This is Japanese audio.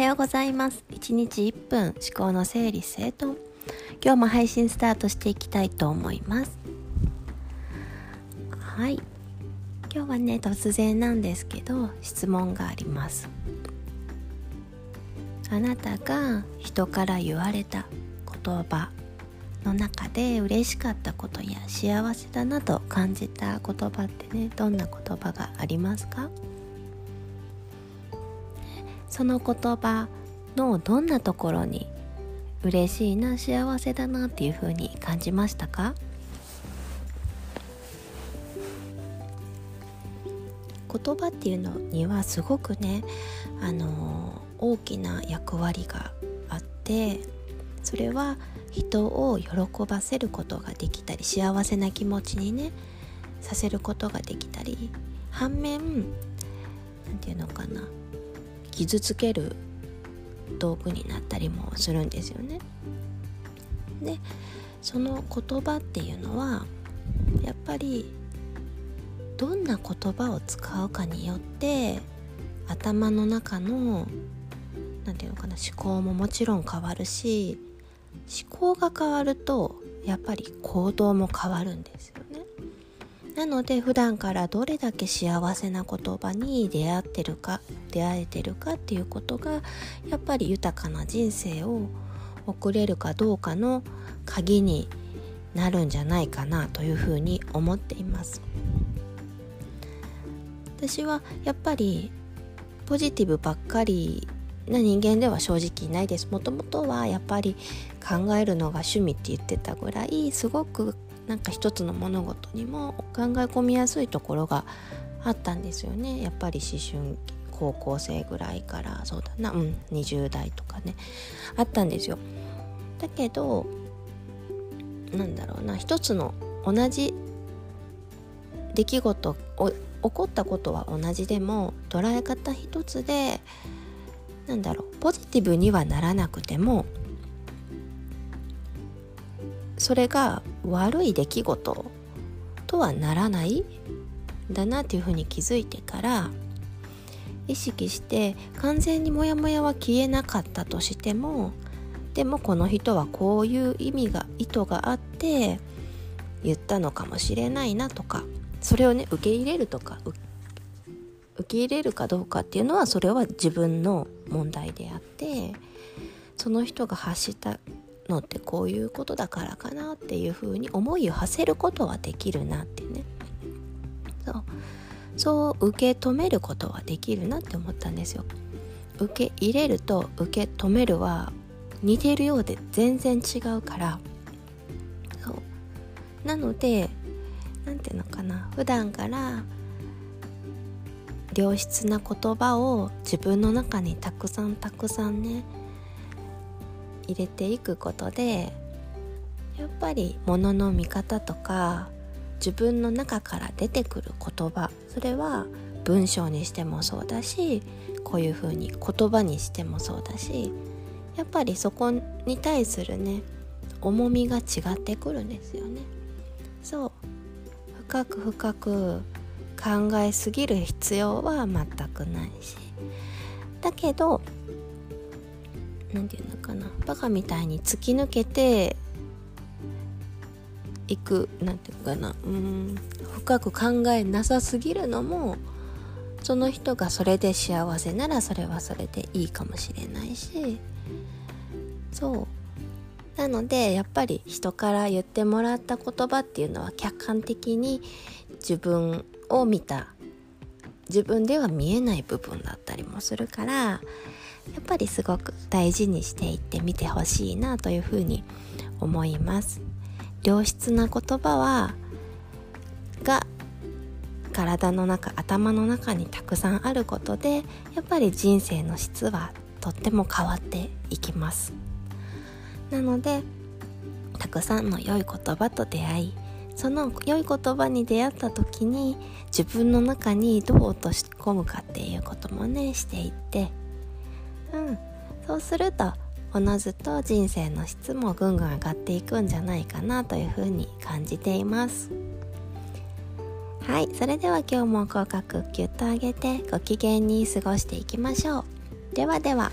はようございます。1日1分思考の整理整頓。今日も配信スタートしていきたいと思います。はい。今日はね突然なんですけど質問があります。あなたが人から言われた言葉の中で嬉しかったことや幸せだなと感じた言葉ってねどんな言葉がありますか？その言葉のどんなところに嬉しいな幸せだなっていう風に感じましたか？言葉っていうのにはすごくねあの大きな役割があってそれは人を喜ばせることができたり幸せな気持ちにねさせることができたり反面何て言うのかな。傷つける道具になったりもするんですよね。でその言葉っていうのはやっぱりどんな言葉を使うかによって頭の中の何て言うのかな思考ももちろん変わるし思考が変わるとやっぱり行動も変わるんですよ。なので普段からどれだけ幸せな言葉に出会ってるか出会えてるかっていうことがやっぱり豊かな人生を送れるかどうかの鍵になるんじゃないかなというふうに思っています。私はやっぱりポジティブばっかりな人間では正直いないです。もともとはやっぱり考えるのが趣味って言ってたぐらいすごくなんか一つの物事にも考え込みやすいところがあったんですよね。やっぱり思春期高校生ぐらいからそうだなうん20代とかね。あったんですよ。だけどなんだろうな一つの同じ出来事起こったことは同じでも捉え方一つでなんだろうポジティブにはならなくてもそれが悪い出来事とはならないだなっていうふうに気づいてから意識して完全にモヤモヤは消えなかったとしてもでもこの人はこういう意味が意図があって言ったのかもしれないなとかそれをね受け入れるとか受け入れるかどうかっていうのはそれは自分の問題であってその人が発したのってこういうことだからかなっていうふうに思いを馳せることはできるなってね。そう。そう受け止めることはできるなって思ったんですよ。受け入れると受け止めるは似てるようで全然違うから。そう。なので何ていうのかな。普段から良質な言葉を自分の中にたくさんたくさんね入れていくことでやっぱり物の見方とか自分の中から出てくる言葉それは文章にしてもそうだしこういうふうに言葉にしてもそうだしやっぱりそこに対するね重みが違ってくるんですよね。そう。深く深く考えすぎる必要は全くないし。だけど何て言うのかな。バカみたいに突き抜けていく何て言うかな。うん。深く考えなさすぎるのもその人がそれで幸せならそれはそれでいいかもしれないし。そう。なのでやっぱり人から言ってもらった言葉っていうのは客観的に自分を見た。自分では見えない部分だったりもするからやっぱりすごく大事にしていってみてほしいなというふうに思います。良質な言葉はが体の中頭の中にたくさんあることでやっぱり人生の質はとっても変わっていきます。なのでたくさんの良い言葉と出会いその良い言葉に出会った時に自分の中にどう落とし込むかっていうこともねしていってうん。そうするとおのずと人生の質もぐんぐん上がっていくんじゃないかなというふうに感じています。はい。それでは今日も口角キュッと上げてご機嫌に過ごしていきましょう。ではでは。